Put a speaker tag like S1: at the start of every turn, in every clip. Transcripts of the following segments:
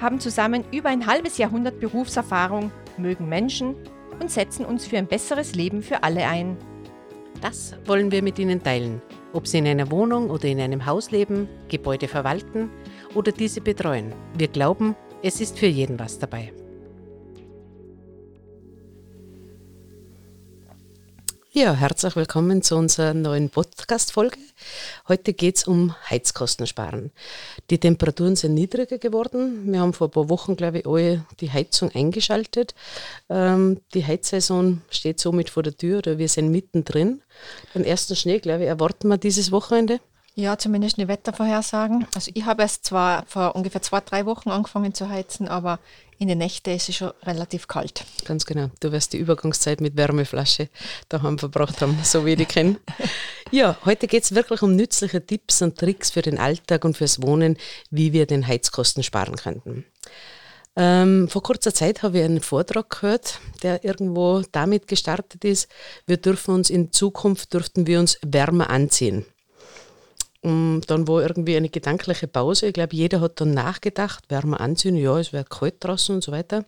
S1: haben zusammen über ein halbes Jahrhundert Berufserfahrung, mögen Menschen und setzen uns für ein besseres Leben für alle ein.
S2: Das wollen wir mit Ihnen teilen, ob Sie in einer Wohnung oder in einem Haus leben, Gebäude verwalten oder diese betreuen. Wir glauben, es ist für jeden was dabei. Ja, herzlich willkommen zu unserer neuen Podcast-Folge. Heute geht es um Heizkosten sparen. Die Temperaturen sind niedriger geworden. Wir haben vor ein paar Wochen, glaube ich, alle die Heizung eingeschaltet. Ähm, die Heizsaison steht somit vor der Tür oder wir sind mittendrin. Den ersten Schnee, glaube ich, erwarten wir dieses Wochenende.
S1: Ja, zumindest eine Wettervorhersagen. Also ich habe erst zwar vor ungefähr zwei, drei Wochen angefangen zu heizen, aber in den Nächten ist es schon relativ kalt.
S2: Ganz genau. Du wirst die Übergangszeit mit Wärmeflasche daheim verbracht haben, so wie ich kenne. Ja, heute geht es wirklich um nützliche Tipps und Tricks für den Alltag und fürs Wohnen, wie wir den Heizkosten sparen könnten. Ähm, vor kurzer Zeit habe ich einen Vortrag gehört, der irgendwo damit gestartet ist, wir dürfen uns in Zukunft, dürften wir uns wärmer anziehen. Und dann war irgendwie eine gedankliche Pause. Ich glaube, jeder hat dann nachgedacht, wärmer anziehen, ja, es wird kalt draußen und so weiter.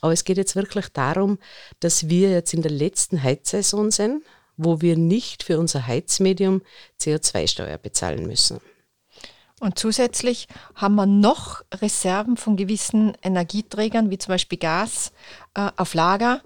S2: Aber es geht jetzt wirklich darum, dass wir jetzt in der letzten Heizsaison sind, wo wir nicht für unser Heizmedium CO2-Steuer bezahlen müssen.
S1: Und zusätzlich haben wir noch Reserven von gewissen Energieträgern, wie zum Beispiel Gas, äh, auf Lager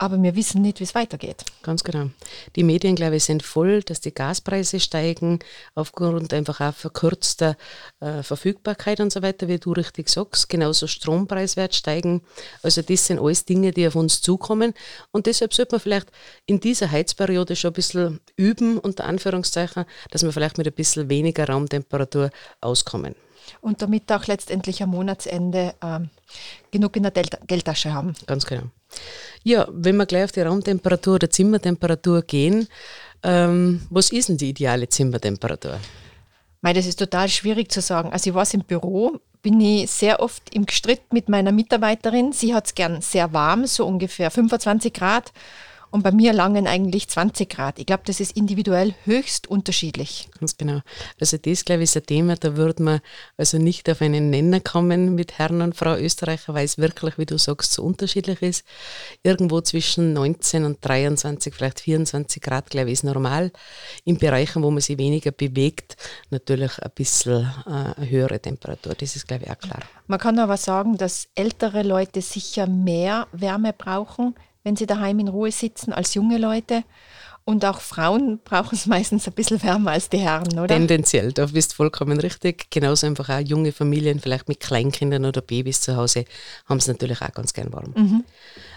S1: aber wir wissen nicht, wie es weitergeht.
S2: Ganz genau. Die Medien, glaube ich, sind voll, dass die Gaspreise steigen, aufgrund einfach auch verkürzter äh, Verfügbarkeit und so weiter, wie du richtig sagst. Genauso Strompreiswert steigen. Also das sind alles Dinge, die auf uns zukommen. Und deshalb sollte man vielleicht in dieser Heizperiode schon ein bisschen üben, unter Anführungszeichen, dass wir vielleicht mit ein bisschen weniger Raumtemperatur auskommen
S1: und damit auch letztendlich am Monatsende ähm, genug in der Geldtasche haben.
S2: Ganz genau. Ja, wenn wir gleich auf die Raumtemperatur oder Zimmertemperatur gehen, ähm, was ist denn die ideale Zimmertemperatur?
S1: Mei, das ist total schwierig zu sagen. Also ich war im Büro, bin ich sehr oft im Gestritt mit meiner Mitarbeiterin. Sie hat es gern sehr warm, so ungefähr 25 Grad. Und bei mir langen eigentlich 20 Grad. Ich glaube, das ist individuell höchst unterschiedlich.
S2: Ganz genau. Also das, glaube ich, ist ein Thema, da würde man also nicht auf einen Nenner kommen mit Herrn und Frau Österreicher, weil es wirklich, wie du sagst, so unterschiedlich ist. Irgendwo zwischen 19 und 23, vielleicht 24 Grad, glaube ich, ist normal. In Bereichen, wo man sich weniger bewegt, natürlich ein bisschen äh, höhere Temperatur. Das ist, glaube ich, auch klar.
S1: Man kann aber sagen, dass ältere Leute sicher mehr Wärme brauchen, wenn sie daheim in Ruhe sitzen, als junge Leute. Und auch Frauen brauchen es meistens ein bisschen wärmer als die Herren, oder?
S2: Tendenziell, da bist du vollkommen richtig. Genauso einfach auch junge Familien, vielleicht mit Kleinkindern oder Babys zu Hause, haben es natürlich auch ganz gern warm. Mhm.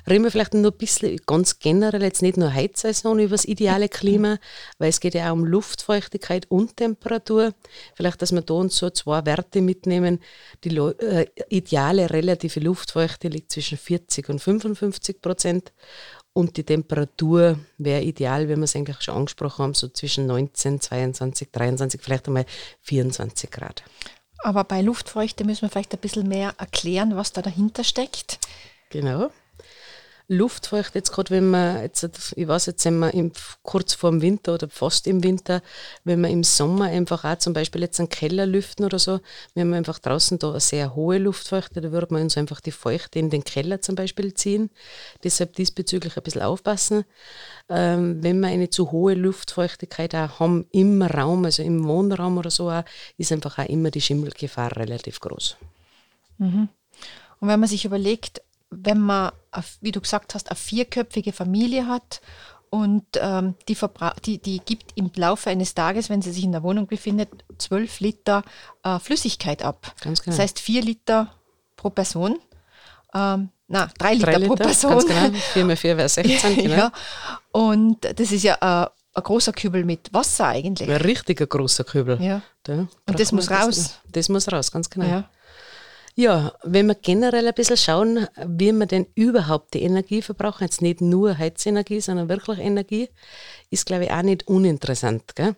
S2: Reden wir vielleicht nur ein bisschen ganz generell, jetzt nicht nur Heizsaison, über das ideale Klima, weil es geht ja auch um Luftfeuchtigkeit und Temperatur. Vielleicht, dass wir da uns so zwei Werte mitnehmen. Die äh, ideale relative Luftfeuchte liegt zwischen 40 und 55 Prozent und die Temperatur wäre ideal, wenn wir es eigentlich schon angesprochen haben, so zwischen 19, 22, 23, vielleicht einmal 24 Grad.
S1: Aber bei Luftfeuchte müssen wir vielleicht ein bisschen mehr erklären, was da dahinter steckt.
S2: Genau. Luftfeucht, jetzt gerade wenn man, jetzt, ich weiß jetzt, sind wir im, kurz vor dem Winter oder fast im Winter, wenn wir im Sommer einfach auch zum Beispiel jetzt einen Keller lüften oder so, wir haben einfach draußen da eine sehr hohe Luftfeuchte, da würde man uns einfach die Feuchte in den Keller zum Beispiel ziehen. Deshalb diesbezüglich ein bisschen aufpassen. Ähm, wenn wir eine zu hohe Luftfeuchtigkeit auch haben im Raum, also im Wohnraum oder so, auch, ist einfach auch immer die Schimmelgefahr relativ groß.
S1: Mhm. Und wenn man sich überlegt, wenn man, wie du gesagt hast, eine vierköpfige Familie hat und ähm, die, die, die, gibt im Laufe eines Tages, wenn sie sich in der Wohnung befindet, zwölf Liter äh, Flüssigkeit ab. Ganz genau. Das heißt vier Liter pro Person. Ähm, na, drei Liter, drei Liter pro Person. Ganz
S2: genau. Vier mal vier wäre 16, genau. ja.
S1: Und das ist ja äh, ein großer Kübel mit Wasser eigentlich.
S2: Ein richtiger großer Kübel.
S1: Ja. Da und das muss raus.
S2: Das muss raus, ganz genau. Ja. Ja, wenn wir generell ein bisschen schauen, wie wir denn überhaupt die Energie verbrauchen, jetzt nicht nur Heizenergie, sondern wirklich Energie, ist, glaube ich, auch nicht uninteressant. Gell?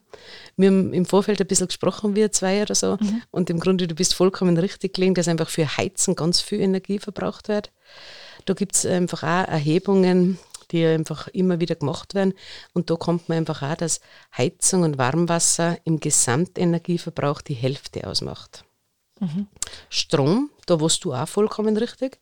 S2: Wir haben im Vorfeld ein bisschen gesprochen, wir zwei oder so, mhm. und im Grunde, du bist vollkommen richtig gelegen, dass einfach für Heizen ganz viel Energie verbraucht wird. Da gibt es einfach auch Erhebungen, die einfach immer wieder gemacht werden. Und da kommt man einfach auch, dass Heizung und Warmwasser im Gesamtenergieverbrauch die Hälfte ausmacht. Mhm. Strom, da warst du auch vollkommen richtig,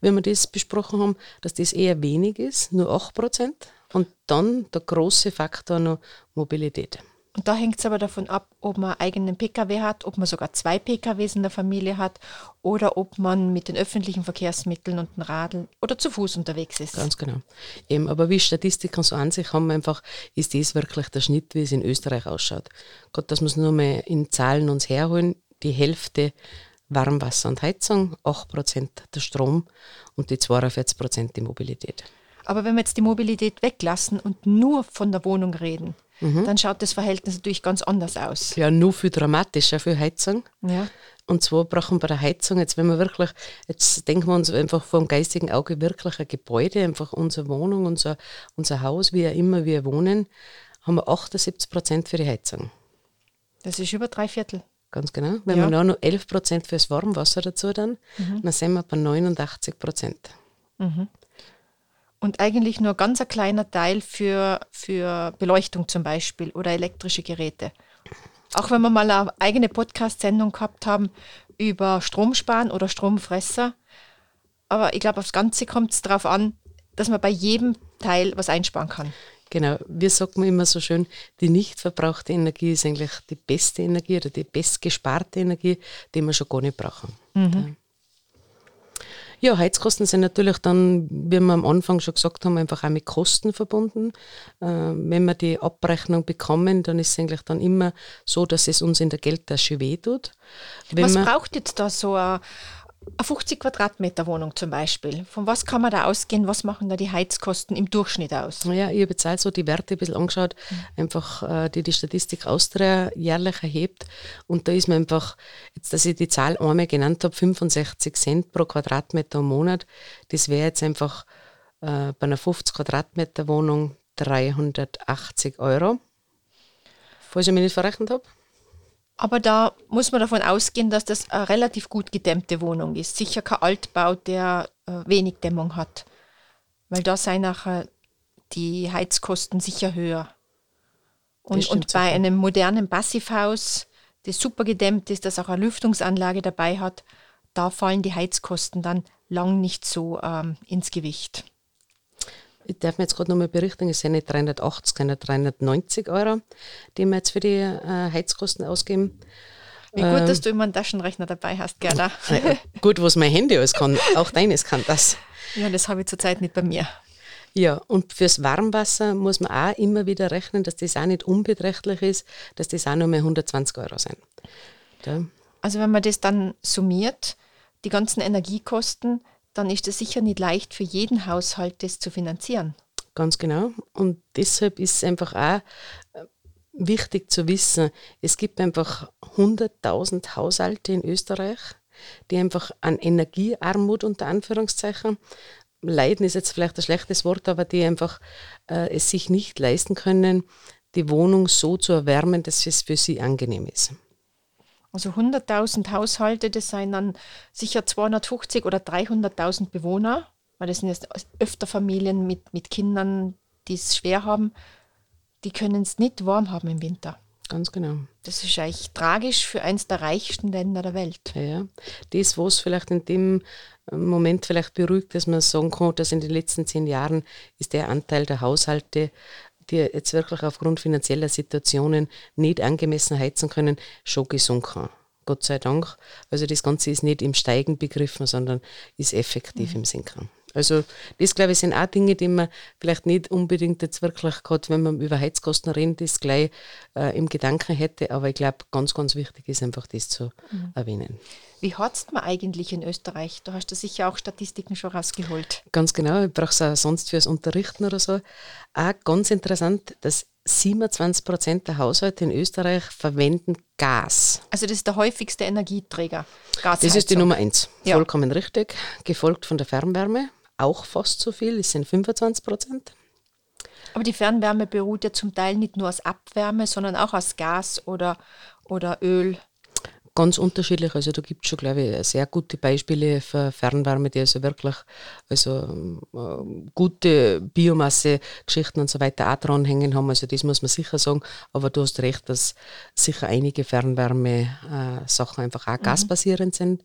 S2: wenn wir das besprochen haben, dass das eher wenig ist, nur 8%. Und dann der große Faktor noch Mobilität.
S1: Und da hängt es aber davon ab, ob man einen eigenen Pkw hat, ob man sogar zwei Pkws in der Familie hat oder ob man mit den öffentlichen Verkehrsmitteln und dem Radl oder zu Fuß unterwegs ist.
S2: Ganz genau. Eben, aber wie Statistiken so an sich haben, einfach ist das wirklich der Schnitt, wie es in Österreich ausschaut. Gott, dass wir es nur mal in Zahlen uns herholen, die Hälfte Warmwasser und Heizung, 8% der Strom und die 42% die Mobilität.
S1: Aber wenn wir jetzt die Mobilität weglassen und nur von der Wohnung reden, mhm. dann schaut das Verhältnis natürlich ganz anders aus.
S2: Ja, nur viel dramatischer für Heizung. Ja. Und zwar brauchen wir bei der Heizung, jetzt wenn wir wirklich, jetzt denken wir uns einfach vom geistigen Auge wirklich ein Gebäude, einfach unsere Wohnung, unser, unser Haus, wie auch immer wir wohnen, haben wir 78 Prozent für die Heizung.
S1: Das ist über drei Viertel.
S2: Ganz genau. Wenn ja. wir noch 11 Prozent fürs Warmwasser dazu dann, mhm. dann sind wir bei 89 Prozent. Mhm
S1: und eigentlich nur ganz ein kleiner Teil für, für Beleuchtung zum Beispiel oder elektrische Geräte. Auch wenn wir mal eine eigene Podcast-Sendung gehabt haben über Stromsparen oder Stromfresser. Aber ich glaube, aufs Ganze kommt es darauf an, dass man bei jedem Teil was einsparen kann.
S2: Genau, wir sagen immer so schön, die nicht verbrauchte Energie ist eigentlich die beste Energie oder die bestgesparte Energie, die wir schon gar nicht brauchen. Mhm. Ja, Heizkosten sind natürlich dann, wie wir am Anfang schon gesagt haben, einfach auch mit Kosten verbunden. Äh, wenn wir die Abrechnung bekommen, dann ist es eigentlich dann immer so, dass es uns in der Geldtasche wehtut.
S1: Wenn Was braucht jetzt da so ein eine 50 Quadratmeter Wohnung zum Beispiel. Von was kann man da ausgehen? Was machen da die Heizkosten im Durchschnitt aus?
S2: Ja, ich habe jetzt so die Werte ein bisschen angeschaut, mhm. einfach äh, die die Statistik Austria jährlich erhebt. Und da ist mir einfach, jetzt, dass ich die Zahl einmal genannt habe, 65 Cent pro Quadratmeter im Monat, das wäre jetzt einfach äh, bei einer 50 Quadratmeter Wohnung 380 Euro. Falls ich mich nicht verrechnet habe.
S1: Aber da muss man davon ausgehen, dass das eine relativ gut gedämmte Wohnung ist. Sicher kein Altbau, der äh, wenig Dämmung hat. Weil da seien nachher die Heizkosten sicher höher. Und, und bei einem modernen Passivhaus, das super gedämmt ist, das auch eine Lüftungsanlage dabei hat, da fallen die Heizkosten dann lang nicht so ähm, ins Gewicht
S2: ich darf mir jetzt gerade nochmal berichten, es sind nicht 380, sondern 390 Euro, die wir jetzt für die äh, Heizkosten ausgeben.
S1: Wie gut, ähm, dass du immer einen Taschenrechner dabei hast, Gerda.
S2: Äh, gut, was mein Handy alles kann, auch deines kann das.
S1: Ja, das habe ich zurzeit nicht bei mir.
S2: Ja, und fürs Warmwasser muss man auch immer wieder rechnen, dass das auch nicht unbeträchtlich ist, dass das auch nur mehr 120 Euro sind.
S1: Ja. Also wenn man das dann summiert, die ganzen Energiekosten, dann ist es sicher nicht leicht für jeden Haushalt, das zu finanzieren.
S2: Ganz genau. Und deshalb ist es einfach auch äh, wichtig zu wissen, es gibt einfach 100.000 Haushalte in Österreich, die einfach an Energiearmut unter Anführungszeichen leiden, ist jetzt vielleicht ein schlechtes Wort, aber die einfach äh, es sich nicht leisten können, die Wohnung so zu erwärmen, dass es für sie angenehm ist.
S1: Also 100.000 Haushalte, das seien dann sicher 250 oder 300.000 Bewohner, weil das sind jetzt öfter Familien mit, mit Kindern, die es schwer haben. Die können es nicht warm haben im Winter.
S2: Ganz genau.
S1: Das ist eigentlich tragisch für eines der reichsten Länder der Welt.
S2: Ja, ja. Das, was vielleicht in dem Moment vielleicht beruhigt, dass man sagen kann, dass in den letzten zehn Jahren ist der Anteil der Haushalte die jetzt wirklich aufgrund finanzieller Situationen nicht angemessen heizen können, schon gesunken. Gott sei Dank. Also das Ganze ist nicht im Steigen begriffen, sondern ist effektiv mhm. im Sinken. Also das, glaube ich, sind auch Dinge, die man vielleicht nicht unbedingt jetzt wirklich gerade, wenn man über Heizkosten redet, das gleich äh, im Gedanken hätte. Aber ich glaube, ganz, ganz wichtig ist einfach das zu mhm. erwähnen.
S1: Wie hat's man eigentlich in Österreich? Du hast da sicher auch Statistiken schon rausgeholt.
S2: Ganz genau, ich brauche es auch sonst fürs Unterrichten oder so. Auch ganz interessant, dass 27 Prozent der Haushalte in Österreich verwenden Gas.
S1: Also das ist der häufigste Energieträger.
S2: Gas. Das ist die Nummer eins. Ja. Vollkommen richtig. Gefolgt von der Fernwärme, auch fast so viel, es sind 25 Prozent.
S1: Aber die Fernwärme beruht ja zum Teil nicht nur aus Abwärme, sondern auch aus Gas oder, oder Öl
S2: ganz unterschiedlich. Also da gibt es schon, glaube ich, sehr gute Beispiele für Fernwärme, die also wirklich also, äh, gute Biomasse-Geschichten und so weiter auch dranhängen haben. Also das muss man sicher sagen. Aber du hast recht, dass sicher einige Fernwärme-Sachen äh, einfach auch mhm. gasbasierend sind.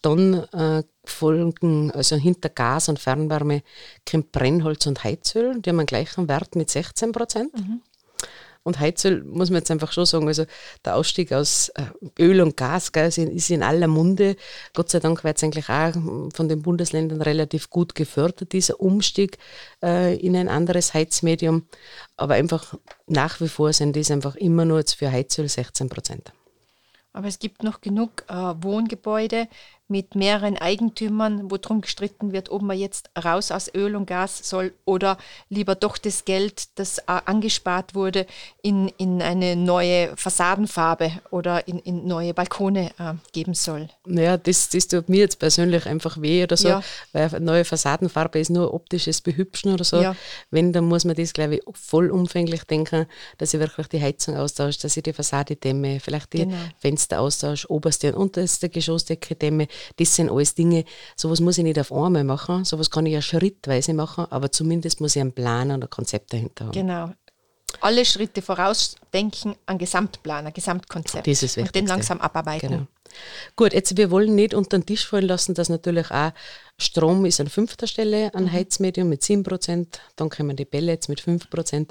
S2: Dann äh, folgen, also hinter Gas und Fernwärme kommt Brennholz und Heizöl, die haben einen gleichen Wert mit 16 Prozent. Mhm. Und Heizöl muss man jetzt einfach schon sagen, also der Ausstieg aus äh, Öl und Gas gell, ist in aller Munde. Gott sei Dank wird es eigentlich auch von den Bundesländern relativ gut gefördert, dieser Umstieg äh, in ein anderes Heizmedium. Aber einfach nach wie vor sind das einfach immer nur jetzt für Heizöl 16 Prozent.
S1: Aber es gibt noch genug äh, Wohngebäude, mit mehreren Eigentümern, wo drum gestritten wird, ob man jetzt raus aus Öl und Gas soll oder lieber doch das Geld, das äh, angespart wurde, in, in eine neue Fassadenfarbe oder in, in neue Balkone äh, geben soll.
S2: Naja, das, das tut mir jetzt persönlich einfach weh oder so, ja. weil eine neue Fassadenfarbe ist nur optisches Behübschen oder so. Ja. Wenn, dann muss man das, glaube ich, vollumfänglich denken, dass ich wirklich die Heizung austausche, dass ich die Fassade dämme, vielleicht die genau. Fenster austausche, oberste und unterste Geschossdecke dämme das sind alles Dinge, sowas muss ich nicht auf einmal machen, sowas kann ich ja schrittweise machen, aber zumindest muss ich einen Plan und ein Konzept dahinter haben.
S1: Genau. Alle Schritte vorausdenken, ein Gesamtplan, ein Gesamtkonzept.
S2: Das ist
S1: und den langsam abarbeiten. Genau.
S2: Gut, jetzt wir wollen nicht unter den Tisch fallen lassen, dass natürlich auch Strom ist an fünfter Stelle ein mhm. Heizmedium mit 7%, dann kommen die Pellets mit 5%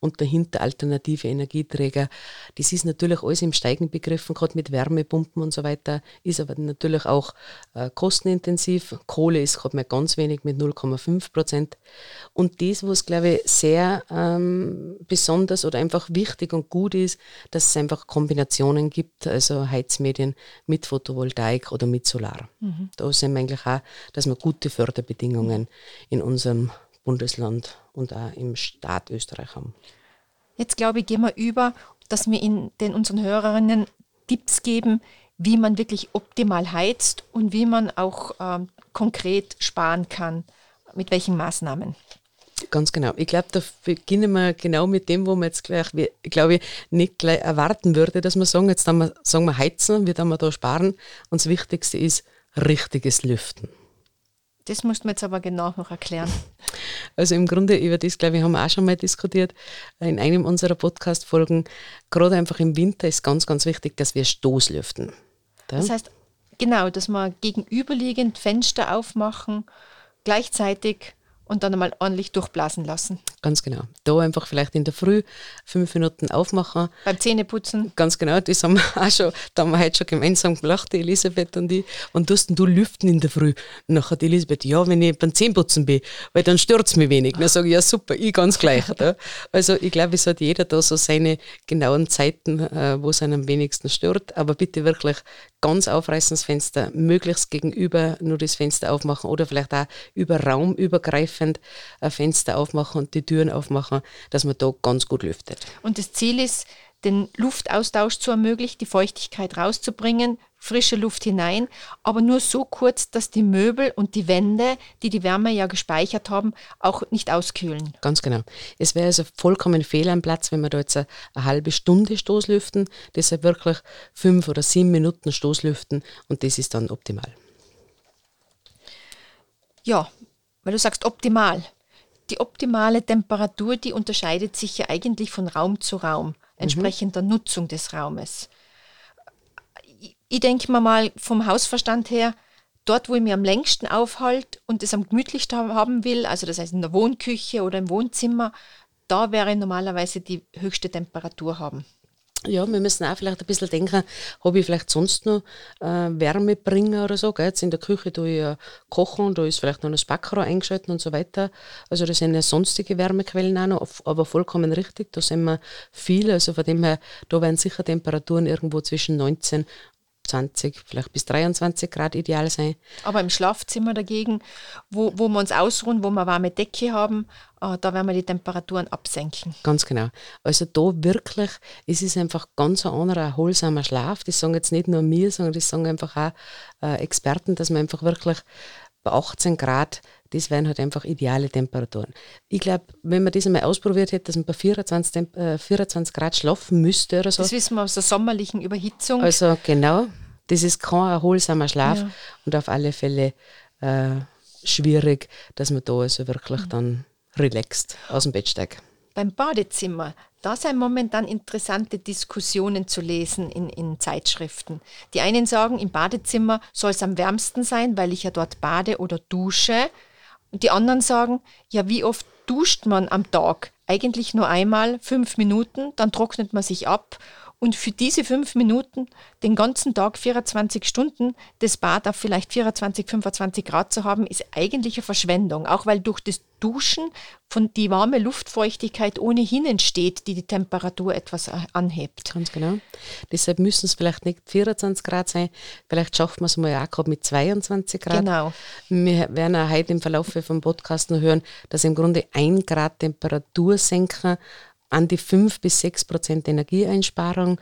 S2: und dahinter alternative Energieträger. Das ist natürlich alles im Steigen begriffen, gerade mit Wärmepumpen und so weiter, ist aber natürlich auch äh, kostenintensiv. Kohle ist gerade mal ganz wenig mit 0,5%. Und das, was glaube ich sehr ähm, besonders oder einfach wichtig und gut ist, dass es einfach Kombinationen gibt, also Heizmedien mit Photovoltaik oder mit Solar. Mhm. Da sind wir eigentlich auch, dass wir gute Förderbedingungen in unserem Bundesland und auch im Staat Österreich haben.
S1: Jetzt glaube ich, gehen wir über, dass wir in den unseren Hörerinnen Tipps geben, wie man wirklich optimal heizt und wie man auch ähm, konkret sparen kann. Mit welchen Maßnahmen?
S2: Ganz genau. Ich glaube, da beginnen wir genau mit dem, wo man jetzt gleich, ich glaube, nicht gleich erwarten würde, dass wir sagen, jetzt wir, sagen wir heizen, wie wir da sparen. Und das Wichtigste ist richtiges Lüften.
S1: Das musst du mir jetzt aber genau noch erklären.
S2: Also im Grunde über das, glaube ich, haben wir auch schon mal diskutiert in einem unserer Podcast-Folgen. Gerade einfach im Winter ist ganz, ganz wichtig, dass wir Stoßlüften.
S1: Ja? Das heißt, genau, dass wir gegenüberliegend Fenster aufmachen, gleichzeitig und dann einmal ordentlich durchblasen lassen.
S2: Ganz genau. Da einfach vielleicht in der Früh fünf Minuten aufmachen.
S1: Beim Zähneputzen.
S2: Ganz genau, das haben wir auch schon, da haben wir heute schon gemeinsam gelacht, die Elisabeth und ich. Und du du lüften in der Früh. Und nachher die Elisabeth, ja, wenn ich beim Zähneputzen bin, weil dann stört es mich wenig. Dann sage ich, ja super, ich ganz gleich. da. Also ich glaube, es hat jeder da so seine genauen Zeiten, äh, wo es einem am wenigsten stört. Aber bitte wirklich ganz aufreißen das Fenster, möglichst gegenüber nur das Fenster aufmachen oder vielleicht auch über Raum übergreifend ein Fenster aufmachen und die Türen aufmachen, dass man da ganz gut lüftet.
S1: Und das Ziel ist, den Luftaustausch zu ermöglichen, die Feuchtigkeit rauszubringen, frische Luft hinein, aber nur so kurz, dass die Möbel und die Wände, die die Wärme ja gespeichert haben, auch nicht auskühlen.
S2: Ganz genau. Es wäre also vollkommen fehl am Platz, wenn wir da jetzt eine, eine halbe Stunde Stoßlüften, deshalb wirklich fünf oder sieben Minuten Stoßlüften und das ist dann optimal.
S1: Ja, weil du sagst optimal. Die optimale Temperatur, die unterscheidet sich ja eigentlich von Raum zu Raum, entsprechend mhm. der Nutzung des Raumes ich denke mir mal vom Hausverstand her, dort, wo ich mich am längsten aufhalte und es am gemütlichsten haben will, also das heißt in der Wohnküche oder im Wohnzimmer, da wäre normalerweise die höchste Temperatur haben.
S2: Ja, wir müssen auch vielleicht ein bisschen denken, habe ich vielleicht sonst noch äh, Wärmebringer oder so. Gell? Jetzt in der Küche tue ich ja kochen, da ist vielleicht noch ein Backrohr eingeschaltet und so weiter. Also das sind ja sonstige Wärmequellen auch noch, aber vollkommen richtig, da sind wir viel. Also von dem her, da werden sicher Temperaturen irgendwo zwischen 19 20, vielleicht bis 23 Grad ideal sein.
S1: Aber im Schlafzimmer dagegen, wo, wo wir uns ausruhen, wo wir warme Decke haben, äh, da werden wir die Temperaturen absenken.
S2: Ganz genau. Also da wirklich, es ist einfach ganz ein anderer, erholsamer Schlaf. Das sagen jetzt nicht nur mir, sondern das sagen einfach auch äh, Experten, dass man einfach wirklich bei 18 Grad, das wären halt einfach ideale Temperaturen. Ich glaube, wenn man das einmal ausprobiert hätte, dass man bei 24, äh, 24 Grad schlafen müsste oder so.
S1: Das wissen wir aus der sommerlichen Überhitzung.
S2: Also genau, das ist kein erholsamer Schlaf ja. und auf alle Fälle äh, schwierig, dass man da also wirklich dann relaxed aus dem Bett steigt.
S1: Beim Badezimmer, da sind momentan interessante Diskussionen zu lesen in, in Zeitschriften. Die einen sagen, im Badezimmer soll es am wärmsten sein, weil ich ja dort bade oder dusche. Und die anderen sagen, ja, wie oft duscht man am Tag? Eigentlich nur einmal, fünf Minuten, dann trocknet man sich ab und für diese fünf Minuten den ganzen Tag 24 Stunden das Bad auf vielleicht 24, 25 Grad zu haben, ist eigentlich eine Verschwendung. Auch weil durch das Duschen von die warme Luftfeuchtigkeit ohnehin entsteht, die die Temperatur etwas anhebt.
S2: Ganz genau. Deshalb müssen es vielleicht nicht 24 Grad sein. Vielleicht schaffen wir es mal auch gerade mit 22 Grad.
S1: Genau.
S2: Wir werden auch heute im Verlauf vom Podcast noch hören, dass im Grunde ein Grad Temperatur senken an die 5 bis 6 Prozent Energieeinsparung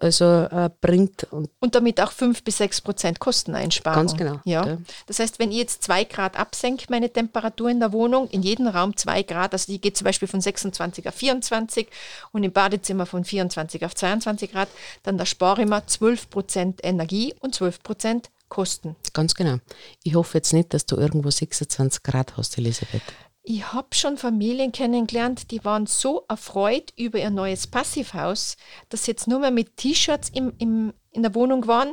S2: also, äh, bringt.
S1: Und, und, damit auch 5 bis 6 Prozent Kosteneinsparung.
S2: Ganz genau.
S1: Ja. ja. Das heißt, wenn ich jetzt 2 Grad absenke, meine Temperatur in der Wohnung, in jedem Raum 2 Grad, also die geht zum Beispiel von 26 auf 24 und im Badezimmer von 24 auf 22 Grad, dann da spare ich mir 12 Prozent Energie und 12 Prozent Kosten.
S2: Ganz genau. Ich hoffe jetzt nicht, dass du irgendwo 26 Grad hast, Elisabeth.
S1: Ich habe schon Familien kennengelernt, die waren so erfreut über ihr neues Passivhaus, dass sie jetzt nur mehr mit T-Shirts im, im, in der Wohnung waren,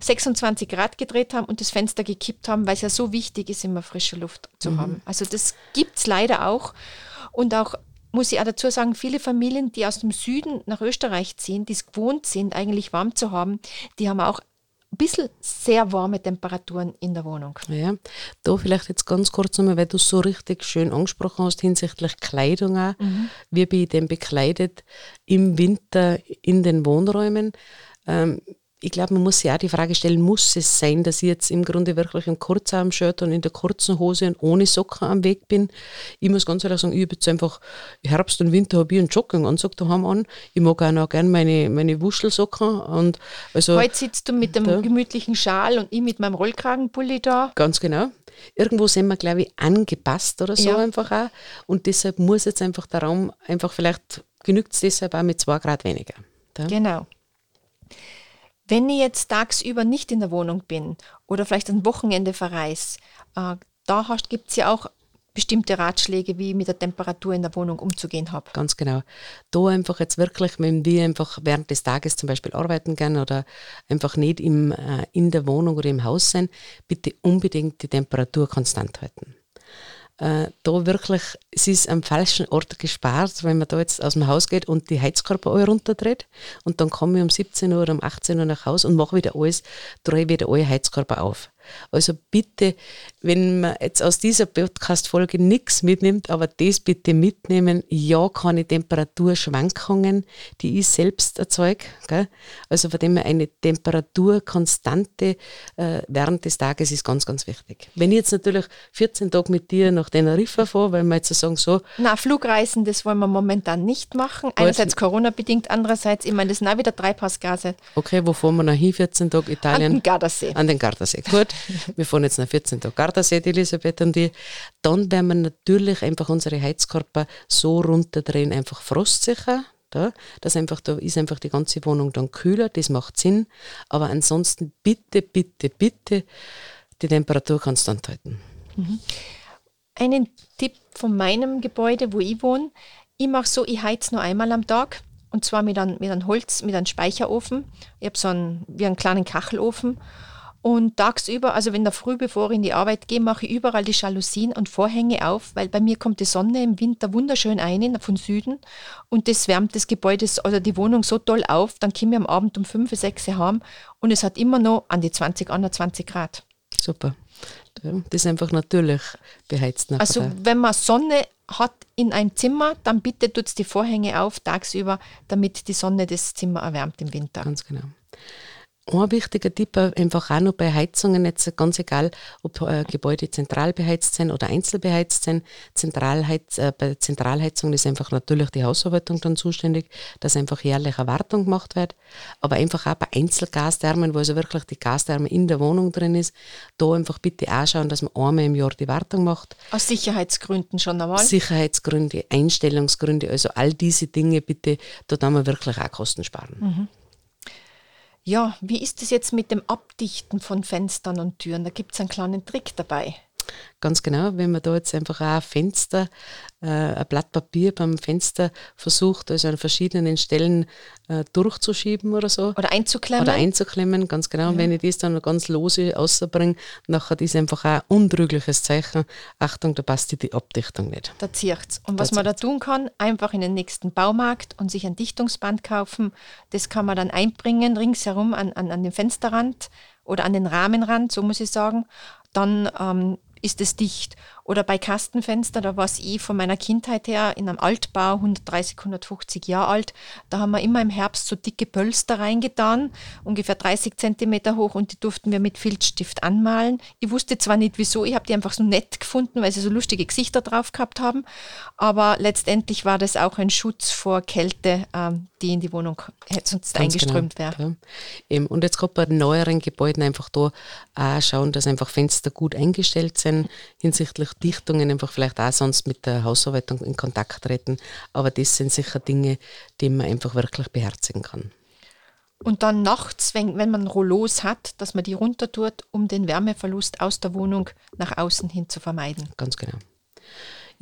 S1: 26 Grad gedreht haben und das Fenster gekippt haben, weil es ja so wichtig ist, immer frische Luft zu mhm. haben. Also das gibt es leider auch. Und auch muss ich auch dazu sagen, viele Familien, die aus dem Süden nach Österreich ziehen, die es gewohnt sind, eigentlich warm zu haben, die haben auch ein bisschen sehr warme Temperaturen in der Wohnung.
S2: Ja, da vielleicht jetzt ganz kurz nochmal, weil du es so richtig schön angesprochen hast hinsichtlich Kleidung auch. Mhm. Wie bin ich denn bekleidet im Winter in den Wohnräumen? Ähm, ich glaube, man muss sich auch die Frage stellen, muss es sein, dass ich jetzt im Grunde wirklich im Kurzarm-Shirt und in der kurzen Hose und ohne Socken am Weg bin? Ich muss ganz ehrlich sagen, ich habe jetzt einfach Herbst und Winter habe ich einen Jogginganzug daheim an. Ich mag auch noch gerne meine, meine Wuschelsocken. Und also,
S1: Heute sitzt du mit dem gemütlichen Schal und ich mit meinem Rollkragenpulli da.
S2: Ganz genau. Irgendwo sind wir, glaube ich, angepasst oder so ja. einfach auch. Und deshalb muss jetzt einfach der Raum einfach vielleicht genügt es deshalb auch mit zwei Grad weniger.
S1: Da. Genau. Wenn ich jetzt tagsüber nicht in der Wohnung bin oder vielleicht am Wochenende verreise, äh, da gibt es ja auch bestimmte Ratschläge, wie ich mit der Temperatur in der Wohnung umzugehen habe.
S2: Ganz genau. Da einfach jetzt wirklich, wenn wir einfach während des Tages zum Beispiel arbeiten gehen oder einfach nicht im, äh, in der Wohnung oder im Haus sein, bitte unbedingt die Temperatur konstant halten äh, da wirklich, es ist am falschen Ort gespart, wenn man da jetzt aus dem Haus geht und die Heizkörper alle runterdreht und dann komme ich um 17 Uhr oder um 18 Uhr nach Hause und mache wieder alles, drehe wieder alle Heizkörper auf. Also bitte, wenn man jetzt aus dieser Podcast-Folge nichts mitnimmt, aber das bitte mitnehmen. Ja, keine Temperaturschwankungen, die ich selbst erzeuge. Gell? Also von dem eine Temperaturkonstante äh, während des Tages ist ganz, ganz wichtig. Wenn ich jetzt natürlich 14 Tage mit dir nach Teneriffa fahre, weil wir jetzt sagen so...
S1: Na, Flugreisen, das wollen wir momentan nicht machen. Einerseits Corona-bedingt, andererseits, ich meine, das sind auch wieder Treibhausgase.
S2: Okay, wo fahren wir noch hin, 14 Tage Italien?
S1: An den Gardasee.
S2: An den Gardasee, gut. wir fahren jetzt nach 14 Tage Gardasee, die Elisabeth und die. Dann werden wir natürlich einfach unsere Heizkörper so runterdrehen, einfach frostsicher. Da, das einfach, da ist einfach die ganze Wohnung dann kühler, das macht Sinn. Aber ansonsten bitte, bitte, bitte die Temperatur konstant halten.
S1: Mhm. Einen Tipp von meinem Gebäude, wo ich wohne, ich mache so, ich heiz nur einmal am Tag und zwar mit einem, mit einem Holz, mit einem Speicherofen. Ich habe so einen, wie einen kleinen Kachelofen und tagsüber, also wenn der Früh, bevor ich in die Arbeit gehe, mache ich überall die Jalousien und Vorhänge auf, weil bei mir kommt die Sonne im Winter wunderschön ein von Süden und das wärmt das Gebäude oder die Wohnung so toll auf, dann komme ich am Abend um 5, 6 heim und es hat immer noch an die 20, 21 Grad.
S2: Super. Das ist einfach natürlich beheizt.
S1: Nachher. Also wenn man Sonne hat in einem Zimmer, dann bitte tut die Vorhänge auf tagsüber, damit die Sonne das Zimmer erwärmt im Winter.
S2: Ganz genau. Ein wichtiger Tipp einfach auch noch bei Heizungen, jetzt ganz egal, ob äh, Gebäude zentral beheizt sind oder einzeln beheizt sind. Zentralheiz, äh, bei Zentralheizung ist einfach natürlich die Hausverwaltung dann zuständig, dass einfach jährlich eine Wartung gemacht wird. Aber einfach auch bei Einzelgasthermen, wo also wirklich die Gastherme in der Wohnung drin ist, da einfach bitte auch schauen, dass man einmal im Jahr die Wartung macht.
S1: Aus Sicherheitsgründen schon einmal?
S2: Sicherheitsgründe, Einstellungsgründe, also all diese Dinge bitte, da kann man wirklich auch Kosten sparen. Mhm.
S1: Ja, wie ist es jetzt mit dem Abdichten von Fenstern und Türen? Da gibt es einen kleinen Trick dabei.
S2: Ganz genau, wenn man da jetzt einfach auch Fenster, ein Blatt Papier beim Fenster versucht, also an verschiedenen Stellen äh, durchzuschieben oder so.
S1: Oder einzuklemmen.
S2: Oder einzuklemmen, ganz genau. Ja. Und wenn ich das dann ganz lose rausbringe, nachher ist einfach auch ein untrügliches Zeichen. Achtung, da passt die Abdichtung nicht.
S1: Da zieht's. Und was da man da tun kann, einfach in den nächsten Baumarkt und sich ein Dichtungsband kaufen. Das kann man dann einbringen ringsherum an, an, an den Fensterrand oder an den Rahmenrand, so muss ich sagen. Dann ähm, ist es dicht. Oder bei Kastenfenster, da war es eh von meiner Kindheit her in einem Altbau, 130, 150 Jahre alt, da haben wir immer im Herbst so dicke Pölster reingetan, ungefähr 30 Zentimeter hoch und die durften wir mit Filzstift anmalen. Ich wusste zwar nicht wieso, ich habe die einfach so nett gefunden, weil sie so lustige Gesichter drauf gehabt haben, aber letztendlich war das auch ein Schutz vor Kälte, ähm, die in die Wohnung sonst Ganz eingeströmt genau. wäre.
S2: Ja. Und jetzt gerade bei neueren Gebäuden einfach da auch schauen, dass einfach Fenster gut eingestellt sind hinsichtlich Dichtungen einfach vielleicht auch sonst mit der Hausarbeitung in Kontakt treten. Aber das sind sicher Dinge, die man einfach wirklich beherzigen kann.
S1: Und dann nachts, wenn, wenn man Rollos hat, dass man die runter tut, um den Wärmeverlust aus der Wohnung nach außen hin zu vermeiden.
S2: Ganz genau.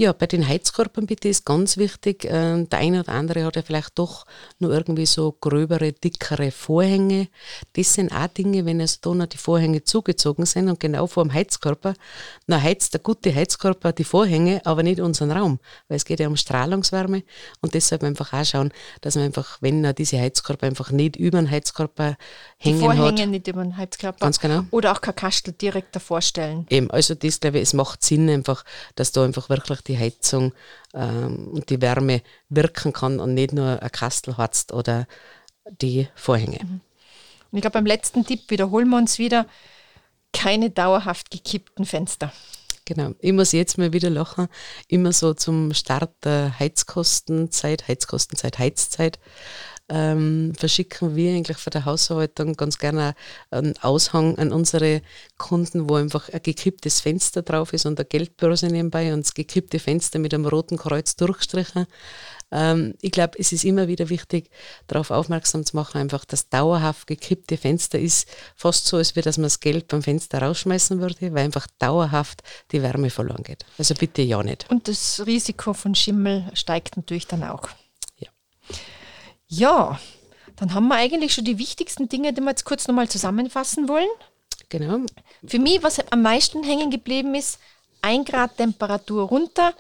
S2: Ja, bei den Heizkörpern bitte ist ganz wichtig, äh, der eine oder andere hat ja vielleicht doch nur irgendwie so gröbere, dickere Vorhänge. Das sind auch Dinge, wenn also da noch die Vorhänge zugezogen sind und genau vor dem Heizkörper, dann heizt der gute Heizkörper die Vorhänge, aber nicht unseren Raum, weil es geht ja um Strahlungswärme und deshalb einfach auch schauen, dass man einfach, wenn er diese Heizkörper einfach nicht über den Heizkörper hängen die
S1: Vorhänge
S2: hat.
S1: nicht über den Heizkörper.
S2: Ganz genau.
S1: Oder auch kein Kastel direkt davor stellen.
S2: Eben, also das glaube ich, es macht Sinn einfach, dass da einfach wirklich die die Heizung ähm, und die Wärme wirken kann und nicht nur ein Kastel hatzt oder die Vorhänge. Mhm.
S1: Und ich glaube, beim letzten Tipp wiederholen wir uns wieder, keine dauerhaft gekippten Fenster.
S2: Genau, ich muss jetzt mal wieder lachen, immer so zum Start der Heizkostenzeit, Heizkostenzeit, Heizzeit, ähm, verschicken wir eigentlich von der Hausverwaltung ganz gerne einen Aushang an unsere Kunden, wo einfach ein gekipptes Fenster drauf ist und eine Geldbörse nebenbei und das gekippte Fenster mit einem roten Kreuz durchgestrichen. Ähm, ich glaube, es ist immer wieder wichtig, darauf aufmerksam zu machen, einfach das dauerhaft gekippte Fenster ist fast so, als wäre, dass man das Geld beim Fenster rausschmeißen würde, weil einfach dauerhaft die Wärme verloren geht. Also bitte ja nicht.
S1: Und das Risiko von Schimmel steigt natürlich dann auch. Ja, dann haben wir eigentlich schon die wichtigsten Dinge, die wir jetzt kurz nochmal zusammenfassen wollen.
S2: Genau.
S1: Für mich, was am meisten hängen geblieben ist, 1 Grad Temperatur runter,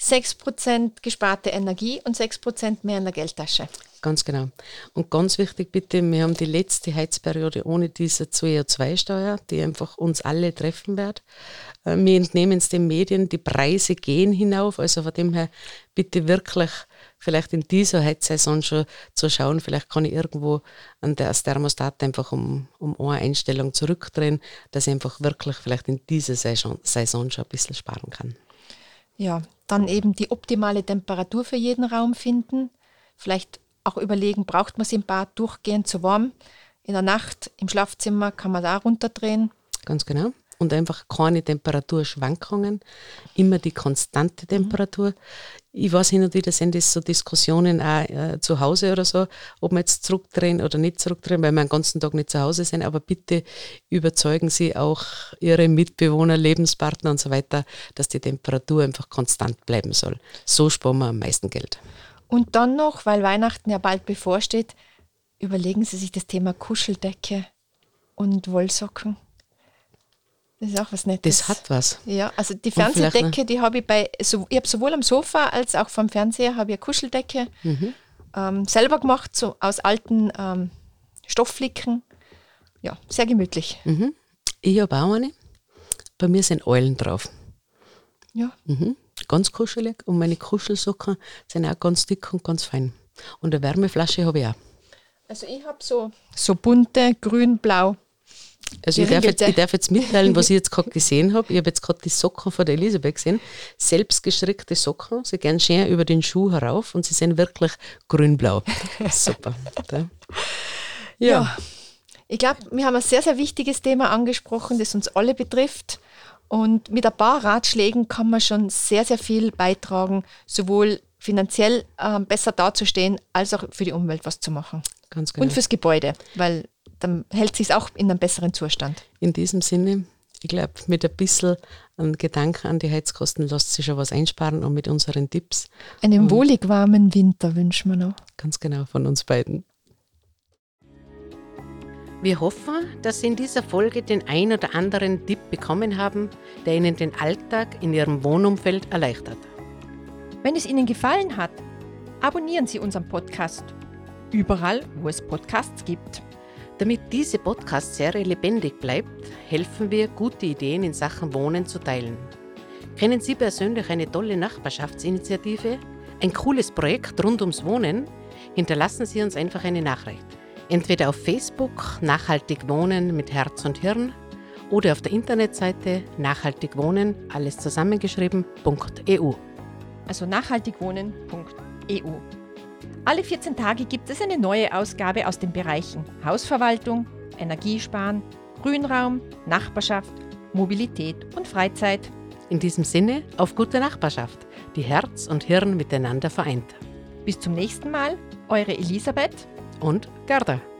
S1: 6% gesparte Energie und 6% mehr in der Geldtasche.
S2: Ganz genau. Und ganz wichtig bitte, wir haben die letzte Heizperiode ohne diese CO2-Steuer, die einfach uns alle treffen wird. Äh, wir entnehmen es den Medien, die Preise gehen hinauf, also von dem her bitte wirklich vielleicht in dieser Heizsaison schon zu schauen, vielleicht kann ich irgendwo an das Thermostat einfach um, um eine Einstellung zurückdrehen, dass ich einfach wirklich vielleicht in dieser Saison, Saison schon ein bisschen sparen kann.
S1: Ja, dann eben die optimale Temperatur für jeden Raum finden. Vielleicht auch überlegen, braucht man es im Bad durchgehend zu warm? In der Nacht im Schlafzimmer kann man da runterdrehen.
S2: Ganz genau und einfach keine Temperaturschwankungen, immer die konstante Temperatur. Ich weiß hin und wieder sind das so Diskussionen auch äh, zu Hause oder so, ob wir jetzt zurückdrehen oder nicht zurückdrehen, weil wir den ganzen Tag nicht zu Hause sind. Aber bitte überzeugen Sie auch Ihre Mitbewohner, Lebenspartner und so weiter, dass die Temperatur einfach konstant bleiben soll. So sparen wir am meisten Geld.
S1: Und dann noch, weil Weihnachten ja bald bevorsteht, überlegen Sie sich das Thema Kuscheldecke und Wollsocken. Das ist auch was Nettes.
S2: Das hat was.
S1: Ja, also die Fernsehdecke, die habe ich bei, so, ich habe sowohl am Sofa als auch vom Fernseher habe ich eine Kuscheldecke mhm. ähm, selber gemacht, so aus alten ähm, Stoffflicken. Ja, sehr gemütlich.
S2: Mhm. Ich habe auch eine. Bei mir sind Eulen drauf.
S1: Ja.
S2: Mhm. Ganz kuschelig und meine Kuschelsocken sind auch ganz dick und ganz fein. Und eine Wärmeflasche habe ich auch.
S1: Also ich habe so, so bunte, grün, blau.
S2: Also ich darf, jetzt, ich darf, jetzt, mitteilen, was ich jetzt gerade gesehen habe. Ich habe jetzt gerade die Socken von der Elisabeth gesehen. Selbstgestrickte Socken. Sie gehen schön über den Schuh herauf und sie sind wirklich grün-blau. Super.
S1: ja. ja. Ich glaube, wir haben ein sehr, sehr wichtiges Thema angesprochen, das uns alle betrifft. Und mit ein paar Ratschlägen kann man schon sehr, sehr viel beitragen, sowohl finanziell äh, besser dazustehen, als auch für die Umwelt was zu machen. Ganz genau. Und fürs Gebäude, weil dann hält sich auch in einem besseren Zustand.
S2: In diesem Sinne, ich glaube, mit ein bisschen an Gedanken an die Heizkosten lässt sich schon was einsparen und mit unseren Tipps.
S1: Einen wohlig warmen Winter wünschen wir noch.
S2: Ganz genau, von uns beiden. Wir hoffen, dass Sie in dieser Folge den ein oder anderen Tipp bekommen haben, der Ihnen den Alltag in Ihrem Wohnumfeld erleichtert.
S1: Wenn es Ihnen gefallen hat, abonnieren Sie unseren Podcast überall, wo es Podcasts gibt.
S2: Damit diese Podcast-Serie lebendig bleibt, helfen wir, gute Ideen in Sachen Wohnen zu teilen. Kennen Sie persönlich eine tolle Nachbarschaftsinitiative? Ein cooles Projekt rund ums Wohnen? Hinterlassen Sie uns einfach eine Nachricht. Entweder auf Facebook Nachhaltig Wohnen mit Herz und Hirn oder auf der Internetseite Nachhaltig Wohnen, alles zusammengeschrieben.eu.
S1: Also nachhaltigwohnen.eu. Alle 14 Tage gibt es eine neue Ausgabe aus den Bereichen Hausverwaltung, Energiesparen, Grünraum, Nachbarschaft, Mobilität und Freizeit.
S2: In diesem Sinne auf gute Nachbarschaft, die Herz und Hirn miteinander vereint.
S1: Bis zum nächsten Mal, eure Elisabeth
S2: und Gerda.